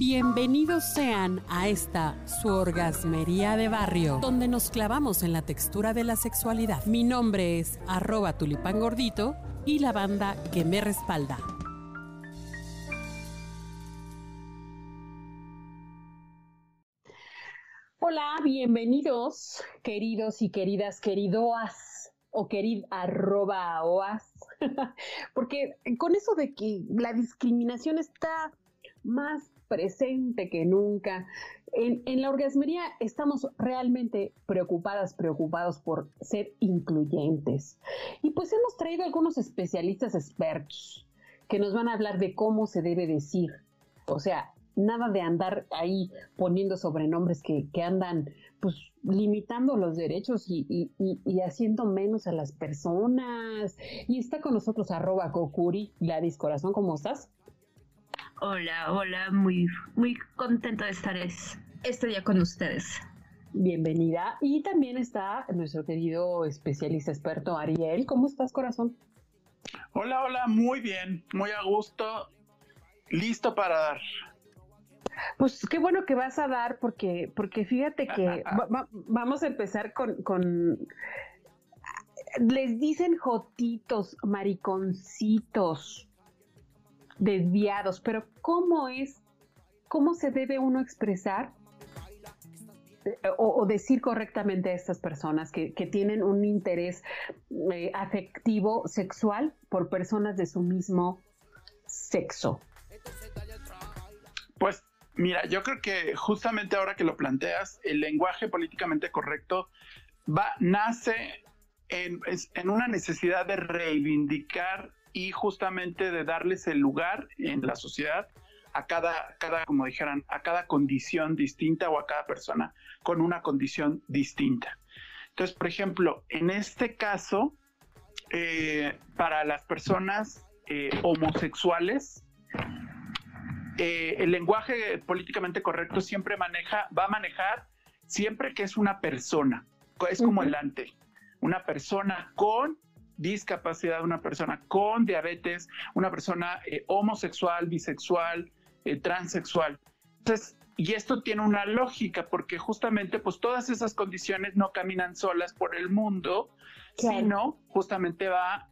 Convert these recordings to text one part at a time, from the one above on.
Bienvenidos sean a esta su orgasmería de barrio, donde nos clavamos en la textura de la sexualidad. Mi nombre es arroba tulipán gordito y la banda que me respalda. Hola, bienvenidos, queridos y queridas, queridoas o querid arroba oas, porque con eso de que la discriminación está más presente que nunca. En, la orgasmería estamos realmente preocupadas, preocupados por ser incluyentes. Y pues hemos traído algunos especialistas expertos que nos van a hablar de cómo se debe decir. O sea, nada de andar ahí poniendo sobrenombres que, andan pues limitando los derechos y, haciendo menos a las personas. Y está con nosotros arroba Kokuri, Gladys Corazón, ¿cómo estás? Hola, hola, muy, muy contento de estar este día con ustedes. Bienvenida. Y también está nuestro querido especialista experto Ariel. ¿Cómo estás, corazón? Hola, hola, muy bien, muy a gusto, listo para dar. Pues qué bueno que vas a dar, porque, porque fíjate que vamos a empezar con, con, les dicen jotitos, mariconcitos, desviados, pero ¿cómo es, cómo se debe uno expresar eh, o, decir correctamente a estas personas que, tienen un interés eh, afectivo, sexual por personas de su mismo sexo? Pues mira, yo creo que justamente ahora que lo planteas, el lenguaje políticamente correcto va, nace en, en una necesidad de reivindicar y justamente de darles el lugar en la sociedad a cada, cada, como dijeran, a cada condición distinta o a cada persona con una condición distinta. Entonces, por ejemplo, en este caso, eh, para las personas eh, homosexuales, eh, el lenguaje políticamente correcto siempre maneja, va a manejar siempre que es una persona, es como el ante, una persona con discapacidad, una persona con diabetes, una persona eh, homosexual, bisexual, eh, transexual. Entonces, y esto tiene una lógica porque justamente pues todas esas condiciones no caminan solas por el mundo, sino justamente va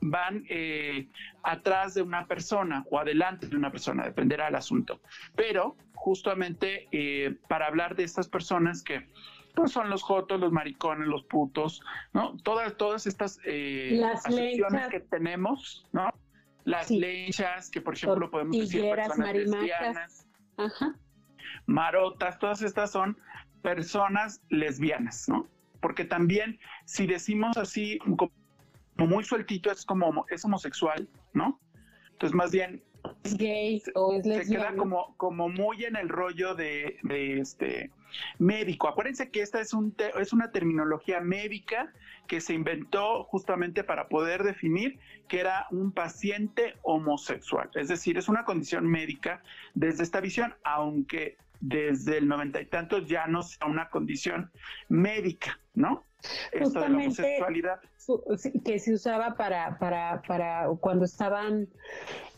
van eh, atrás de una persona o adelante de una persona, dependerá del asunto. Pero justamente para hablar de estas personas que pues son los jotos, los maricones, los putos, ¿no? Todas, todas estas eh, Las que tenemos, ¿no? Las lechas, que por ejemplo podemos decir personas lesbianas, Ajá. marotas, todas estas son personas lesbianas, ¿no? Porque también si decimos así como muy sueltito es como es homosexual, ¿no? Entonces más bien es gay o es lesbiana. Se queda como, como muy en el rollo de, de este médico. Acuérdense que esta es, un es una terminología médica que se inventó justamente para poder definir que era un paciente homosexual. Es decir, es una condición médica desde esta visión, aunque desde el noventa y tantos ya no sea una condición médica, ¿no? Esto de la homosexualidad. Que se usaba para, para, para cuando estaban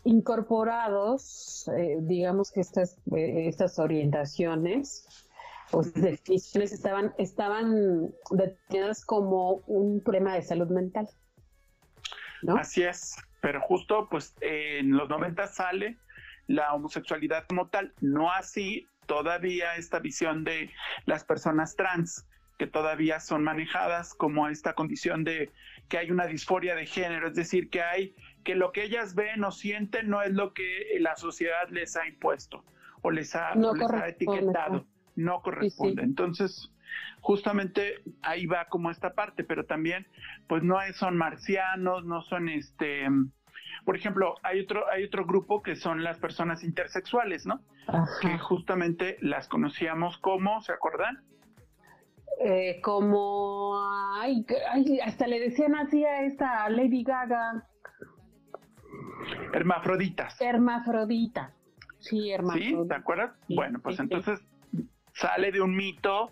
incorporados, eh, digamos que estas, eh, estas orientaciones o definiciones estaban, estaban detenidas como un problema de salud mental. ¿no? Así es, pero justo pues en los 90 sale la homosexualidad como tal, no así todavía esta visión de las personas trans que todavía son manejadas como esta condición de que hay una disforia de género, es decir, que hay que lo que ellas ven o sienten no es lo que la sociedad les ha impuesto o les ha, les ha etiquetado, no corresponde. Entonces, justamente ahí va como esta parte, pero también pues no son marcianos, no son este por ejemplo, hay otro, hay otro grupo que son las personas intersexuales, ¿no? Que justamente las conocíamos como, ¿se acuerdan? Eh, como, ay, hasta le decían así a esta Lady Gaga. Hermafroditas. Hermafrodita. Sí, hermafrodita. ¿Sí? ¿Te acuerdas? bueno, pues entonces sale de un mito,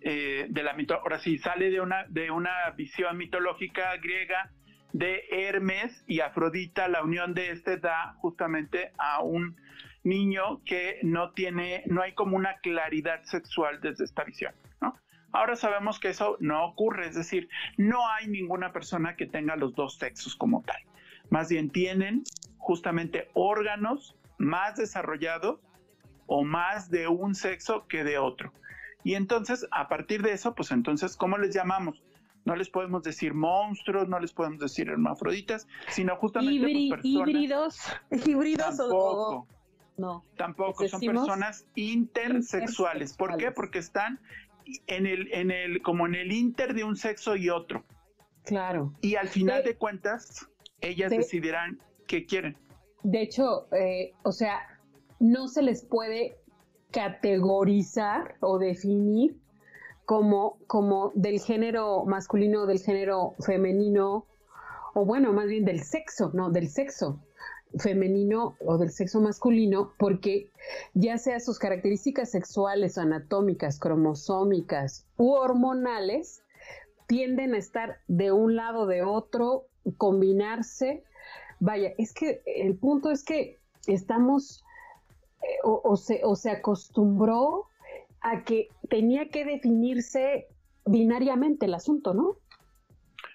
eh, de la mito, ahora sí, sale de una, de una visión mitológica griega de Hermes y Afrodita, la unión de este da justamente a un niño que no tiene, no hay como una claridad sexual desde esta visión, ¿no? Ahora sabemos que eso no ocurre, es decir, no hay ninguna persona que tenga los dos sexos como tal. Más bien tienen justamente órganos más desarrollados o más de un sexo que de otro. Y entonces, a partir de eso, pues entonces, ¿cómo les llamamos? No les podemos decir monstruos, no les podemos decir hermafroditas, sino justamente pues, híbridos, híbridos tampoco, no. Tampoco, son personas intersexuales. ¿Por qué? Porque están en el, en el, como en el inter de un sexo y otro. Claro. Y al final de, cuentas, ellas decidirán qué quieren. De hecho, eh, o sea, no se les puede categorizar o definir como, como del género masculino o del género femenino, o bueno, más bien del sexo, no, del sexo femenino o del sexo masculino, porque ya sea sus características sexuales, anatómicas, cromosómicas u hormonales, tienden a estar de un lado de otro, combinarse. Vaya, es que el punto es que estamos o, se, o se acostumbró a que tenía que definirse binariamente el asunto, ¿no?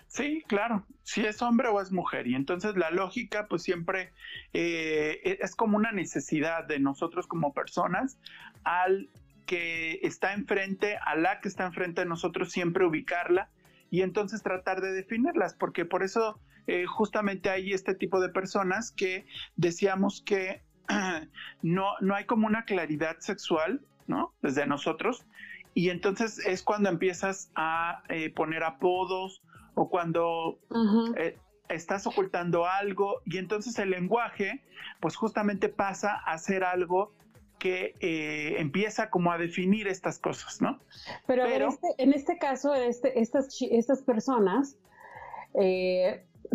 Sí, claro, si es hombre o es mujer. Y entonces la lógica pues siempre eh, e, es como una necesidad de nosotros como personas al que está enfrente, a la que está enfrente de nosotros, siempre ubicarla y entonces tratar de definirlas, porque por eso eh, justamente hay este tipo de personas que decíamos que no, no hay como una claridad sexual, ¿no? Desde nosotros. Y entonces es cuando empiezas a eh, poner apodos o cuando eh, estás ocultando algo y entonces el lenguaje pues justamente pasa a ser algo que eh, empieza como a definir estas cosas, ¿no? Pero, este, en, este, caso, este, estas, estas personas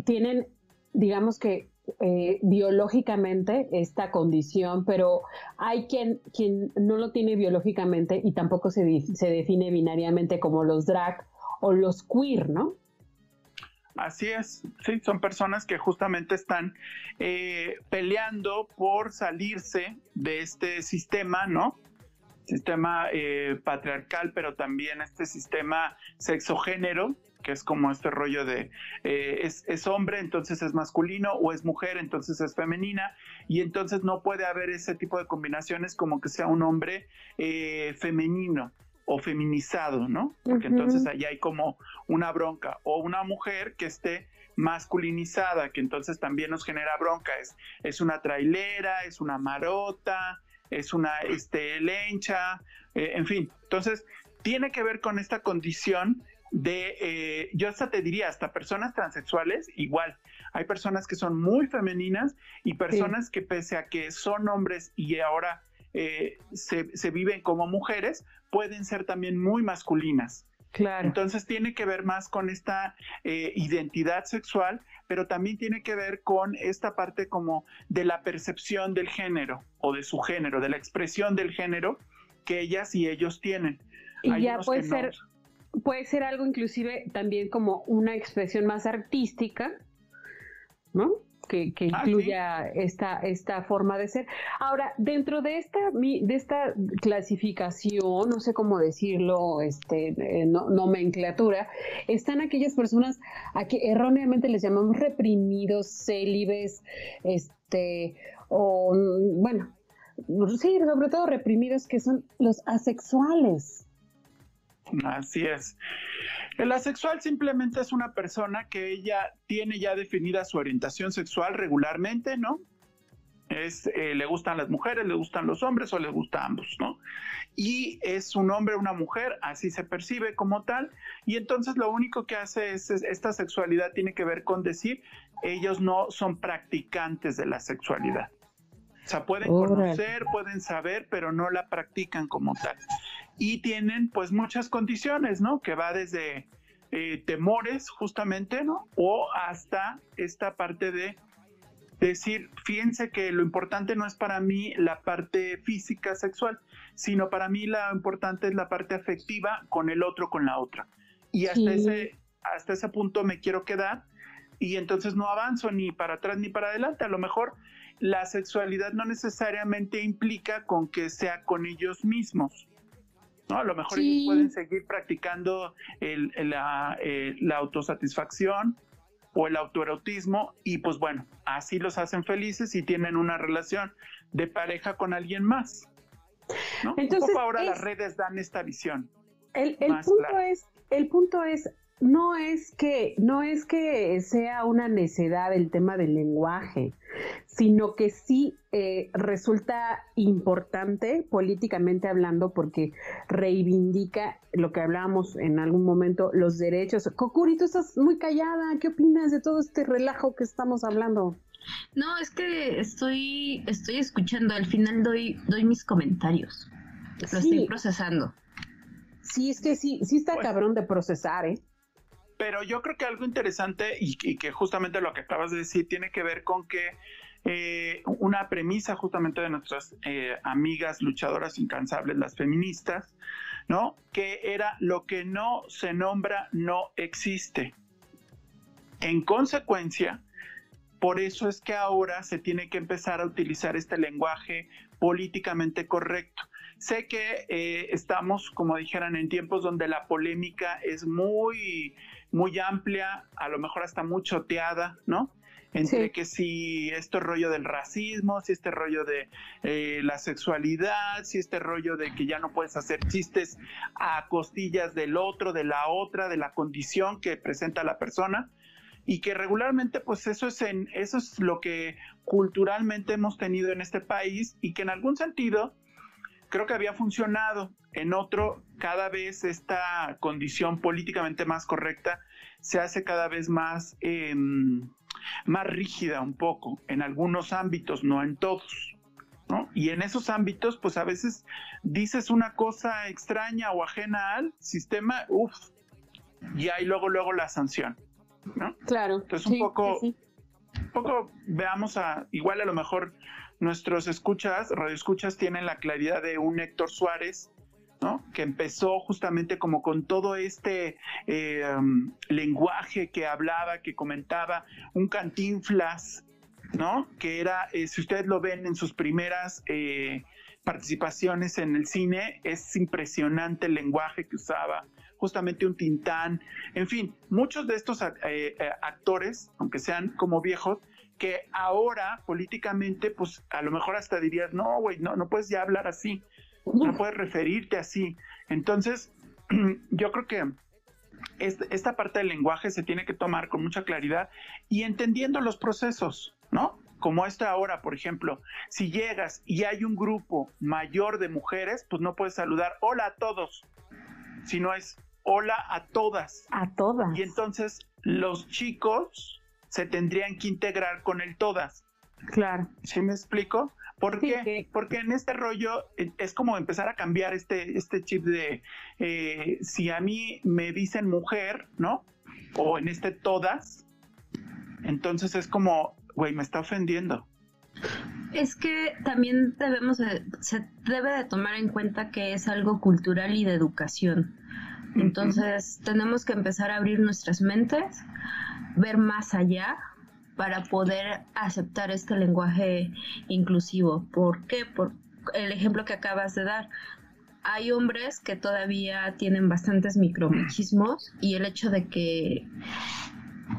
tienen, digamos que eh, biológicamente esta condición, pero hay quien, quien no lo tiene biológicamente y tampoco se, se define binariamente como los drag o los queer, ¿no? Así es, sí, son personas que justamente están eh, peleando por salirse de este sistema, ¿no? Sistema eh, patriarcal, pero también este sistema sexogénero, que es como este rollo de eh, es, hombre, entonces es masculino, o es mujer, entonces es femenina, y entonces no puede haber ese tipo de combinaciones como que sea un hombre eh, femenino o feminizado, ¿no? Porque entonces ahí hay como una bronca, o una mujer que esté masculinizada, que entonces también nos genera bronca, es, es una trailera, es una marota, es una este, lencha, eh, en fin, entonces tiene que ver con esta condición de, eh, yo hasta te diría, hasta personas transexuales, igual. Hay personas que son muy femeninas y personas que pese a que son hombres y ahora eh, se, viven como mujeres, pueden ser también muy masculinas. Claro. Entonces tiene que ver más con esta eh, identidad sexual, pero también tiene que ver con esta parte como de la percepción del género o de su género, de la expresión del género que ellas y ellos tienen. Y ya puede ser, puede ser algo inclusive también como una expresión más artística, ¿no? Que, ah, incluya esta, esta forma de ser. Ahora, dentro de esta, de esta clasificación, no sé cómo decirlo, este, eh, nomenclatura, están aquellas personas a que erróneamente les llamamos reprimidos, célibes, este, o, bueno, sí, sobre todo reprimidos, que son los asexuales. Así es. El asexual simplemente es una persona que ella tiene ya definida su orientación sexual regularmente, ¿no? Es, eh, le gustan las mujeres, le gustan los hombres o le gusta ambos, ¿no? Y es un hombre o una mujer, así se percibe como tal, y entonces lo único que hace es, esta sexualidad tiene que ver con decir, ellos no son practicantes de la sexualidad. O sea, pueden conocer, pueden saber, pero no la practican como tal y tienen pues muchas condiciones, ¿no? Que va desde eh, temores justamente, ¿no? O hasta esta parte de decir, fíjense que lo importante no es para mí la parte física sexual, sino para mí lo importante es la parte afectiva con el otro, con la otra. Y hasta, ese, hasta ese punto me quiero quedar y entonces no avanzo ni para atrás ni para adelante. A lo mejor la sexualidad no necesariamente implica con que sea con ellos mismos. ¿No? A lo mejor ellos pueden seguir practicando el, la, eh, la autosatisfacción o el autoerotismo y pues bueno, así los hacen felices y tienen una relación de pareja con alguien más. Entonces, Un poco ahora las redes dan esta visión. El, punto es, el punto es, no es que, no es que sea una necedad el tema del lenguaje, sino que sí eh, resulta importante políticamente hablando porque reivindica lo que hablábamos en algún momento, los derechos. Kokuri, tú estás muy callada, ¿qué opinas de todo este relajo que estamos hablando? No, es que estoy, estoy escuchando, al final doy, doy mis comentarios. Lo estoy procesando. Sí, es que sí, sí está cabrón de procesar, ¿eh? Pero yo creo que algo interesante y, que justamente lo que acabas de decir tiene que ver con que eh, una premisa justamente de nuestras eh, amigas luchadoras incansables, las feministas, ¿no? Que era lo que no se nombra no existe. En consecuencia, por eso es que ahora se tiene que empezar a utilizar este lenguaje políticamente correcto. Sé que eh, estamos, como dijeran, en tiempos donde la polémica es muy, muy amplia, a lo mejor hasta muy choteada, ¿no? Entre que si este rollo del racismo, si este rollo de eh, la sexualidad, si este rollo de que ya no puedes hacer chistes a costillas del otro, de la otra, de la condición que presenta la persona y que regularmente pues eso es en eso es lo que culturalmente hemos tenido en este país y que en algún sentido creo que había funcionado en otro cada vez esta condición políticamente más correcta se hace cada vez más em, más rígida un poco en algunos ámbitos no en todos ¿no? Y en esos ámbitos, pues a veces dices una cosa extraña o ajena al sistema, uff, y hay luego, luego la sanción. Claro. Entonces un poco, un poco veamos a, igual a lo mejor nuestros escuchas, radioescuchas tienen la claridad de un Héctor Suárez, ¿no? Que empezó justamente como con todo este eh, lenguaje que hablaba, que comentaba, un cantinflas, ¿no? Que era, eh, si ustedes lo ven en sus primeras eh, participaciones en el cine, es impresionante el lenguaje que usaba, justamente un Tintán, en fin, muchos de estos actores, aunque sean como viejos, que ahora políticamente, pues a lo mejor hasta dirías, no, güey, no, no puedes ya hablar así, no puedes referirte así. Entonces, yo creo que esta parte del lenguaje se tiene que tomar con mucha claridad y entendiendo los procesos, ¿no? Como esta ahora, por ejemplo, si llegas y hay un grupo mayor de mujeres, pues no puedes saludar hola a todos, sino es hola a todas. A todas. Y entonces los chicos se tendrían que integrar con el todas. Claro. ¿Sí me explico? ¿Por qué? Porque en este rollo eh, es como empezar a cambiar este, este chip de eh, si a mí me dicen mujer, ¿no? O en este todas, entonces es como, güey, me está ofendiendo. Es que también debemos, se debe de tomar en cuenta que es algo cultural y de educación. Entonces tenemos que empezar a abrir nuestras mentes, ver más allá para poder aceptar este lenguaje inclusivo. ¿Por qué? Por el ejemplo que acabas de dar. Hay hombres que todavía tienen bastantes micromachismos y el hecho de que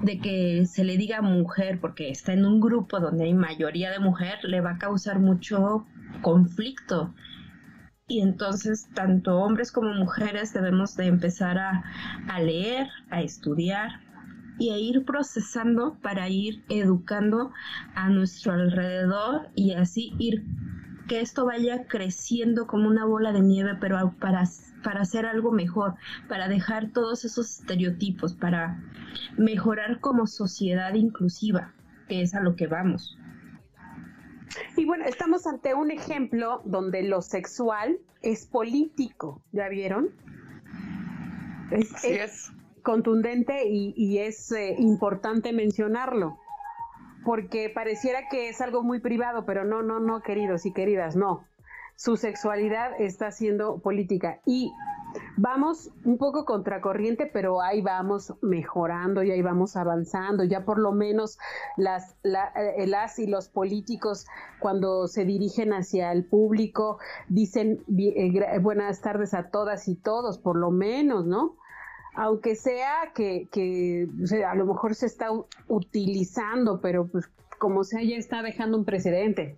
de que se le diga mujer porque está en un grupo donde hay mayoría de mujer le va a causar mucho conflicto y entonces tanto hombres como mujeres debemos de empezar a, leer, a estudiar y a ir procesando para ir educando a nuestro alrededor y así ir que esto vaya creciendo como una bola de nieve, pero para, para hacer algo mejor, para dejar todos esos estereotipos, para mejorar como sociedad inclusiva, que es a lo que vamos. Y bueno, estamos ante un ejemplo donde lo sexual es político, ¿ya vieron? Es, contundente y, es eh, importante mencionarlo, porque pareciera que es algo muy privado, pero no, no, no, queridos y queridas, no. Su sexualidad está siendo política y vamos un poco contracorriente, pero ahí vamos mejorando y ahí vamos avanzando. Ya por lo menos las, eh, las y los políticos cuando se dirigen hacia el público dicen eh, buenas tardes a todas y todos, por lo menos, ¿no? Aunque sea que, a lo mejor se está utilizando, pero pues como sea ya está dejando un precedente.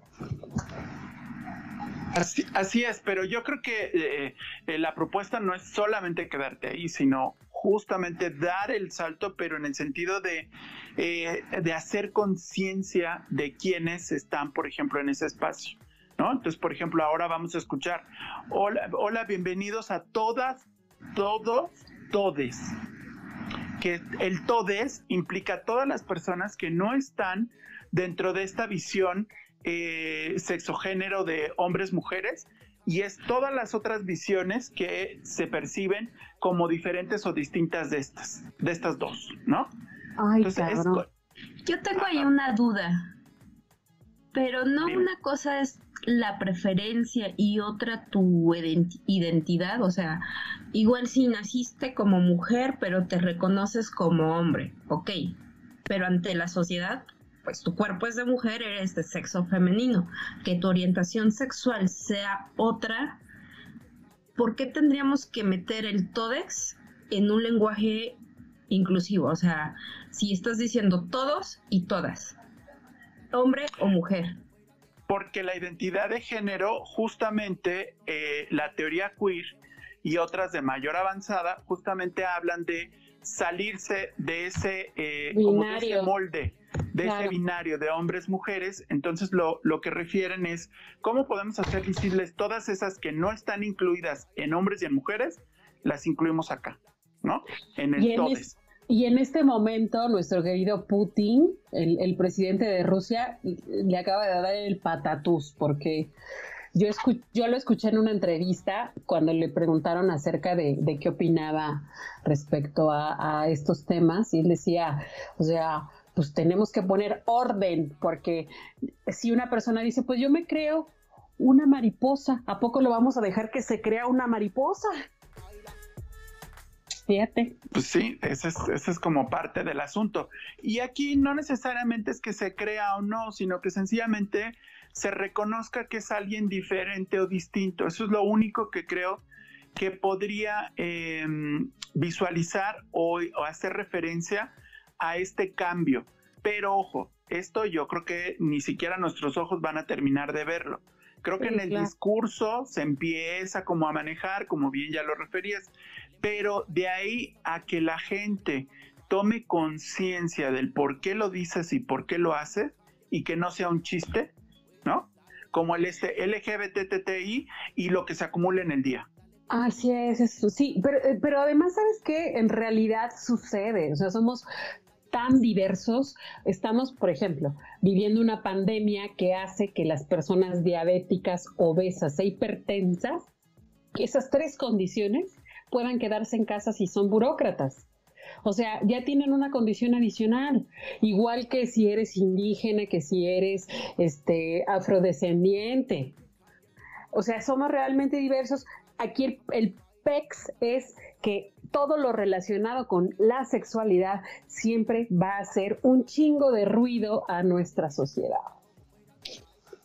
Así, es, pero yo creo que eh, eh, la propuesta no es solamente quedarte ahí, sino justamente dar el salto, pero en el sentido de, eh, de hacer conciencia de quienes están, por ejemplo, en ese espacio. ¿no? Entonces, por ejemplo, ahora vamos a escuchar, hola, hola, bienvenidos a todas, todos, todes. Que el todes implica todas las personas que no están dentro de esta visión eh, sexogénero de hombres-mujeres y es todas las otras visiones que se perciben como diferentes o distintas de estas, de estas dos, ¿no? Ay, Yo tengo ahí una duda, pero no una cosa es la preferencia y otra tu identidad, o sea, igual si naciste como mujer, pero te reconoces como hombre, ok, pero ante la sociedad pues tu cuerpo es de mujer, eres de sexo femenino, que tu orientación sexual sea otra, ¿por qué tendríamos que meter el todex en un lenguaje inclusivo? O sea, si estás diciendo todos y todas, hombre o mujer. Porque la identidad de género, justamente eh, la teoría queer y otras de mayor avanzada, justamente hablan de salirse de ese, eh, molde, de ese binario de hombres-mujeres. Entonces lo, lo, que refieren es cómo podemos hacer visibles todas esas que no están incluidas en hombres y en mujeres, las incluimos acá, ¿no? En el todes. Y en este momento, nuestro querido Putin, el, presidente de Rusia, le acaba de dar el patatús, porque yo, yo lo escuché en una entrevista cuando le preguntaron acerca de, qué opinaba respecto a, estos temas y él decía, o sea, pues tenemos que poner orden, porque si una persona dice, pues yo me creo una mariposa, ¿a poco lo vamos a dejar que se crea una mariposa? Fíjate. Pues sí, ese es, ese es como parte del asunto. Y aquí no necesariamente es que se crea o no, sino que sencillamente se reconozca que es alguien diferente o distinto. Eso es lo único que creo que podría em, visualizar o, hacer referencia a este cambio. Pero ojo, esto yo creo que ni siquiera nuestros ojos van a terminar de verlo. Creo que en el discurso se empieza como a manejar, como bien ya lo referías, pero de ahí a que la gente tome conciencia del por qué lo dices y por qué lo haces y que no sea un chiste, ¿no? Como el este LGBTTI y lo que se acumula en el día. Así es, eso, sí, pero, eh, pero además, ¿sabes qué? En realidad sucede, o sea, somos tan diversos, estamos, por ejemplo, viviendo una pandemia que hace que las personas diabéticas, obesas e hipertensas, esas tres condiciones, puedan quedarse en casa si son burócratas. O sea, ya tienen una condición adicional, igual que si eres indígena, que si eres este afrodescendiente. O sea, somos realmente diversos. Aquí el, PEX es que todo lo relacionado con la sexualidad siempre va a hacer un chingo de ruido a nuestra sociedad.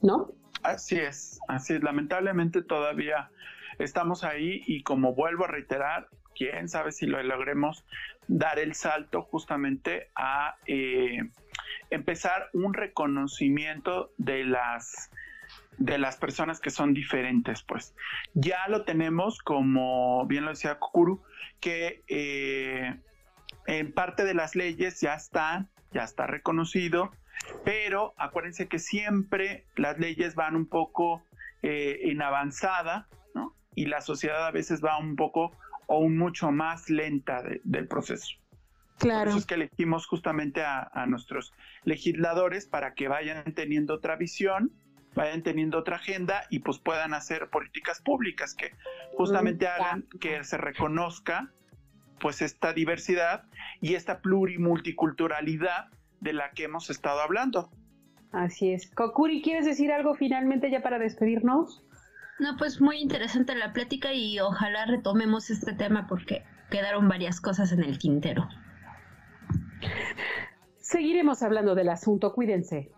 ¿No? Así es, así es. Lamentablemente todavía estamos ahí y como vuelvo a reiterar, quién sabe si lo logremos dar el salto justamente a eh, empezar un reconocimiento de las de las personas que son diferentes, pues ya lo tenemos como bien lo decía Kukuru, que eh, en parte de las leyes ya está, ya está reconocido, pero acuérdense que siempre las leyes van un poco eh, en avanzada. Y la sociedad a veces va un poco o mucho más lenta del proceso. Claro. Por eso es que elegimos justamente a, nuestros legisladores para que vayan teniendo otra visión, vayan teniendo otra agenda y pues puedan hacer políticas públicas que justamente hagan que se reconozca pues esta diversidad y esta plurimulticulturalidad de la que hemos estado hablando. Así es. Kokuri, ¿quieres decir algo finalmente ya para despedirnos? No, pues muy interesante la plática y ojalá retomemos este tema porque quedaron varias cosas en el tintero. Seguiremos hablando del asunto, cuídense.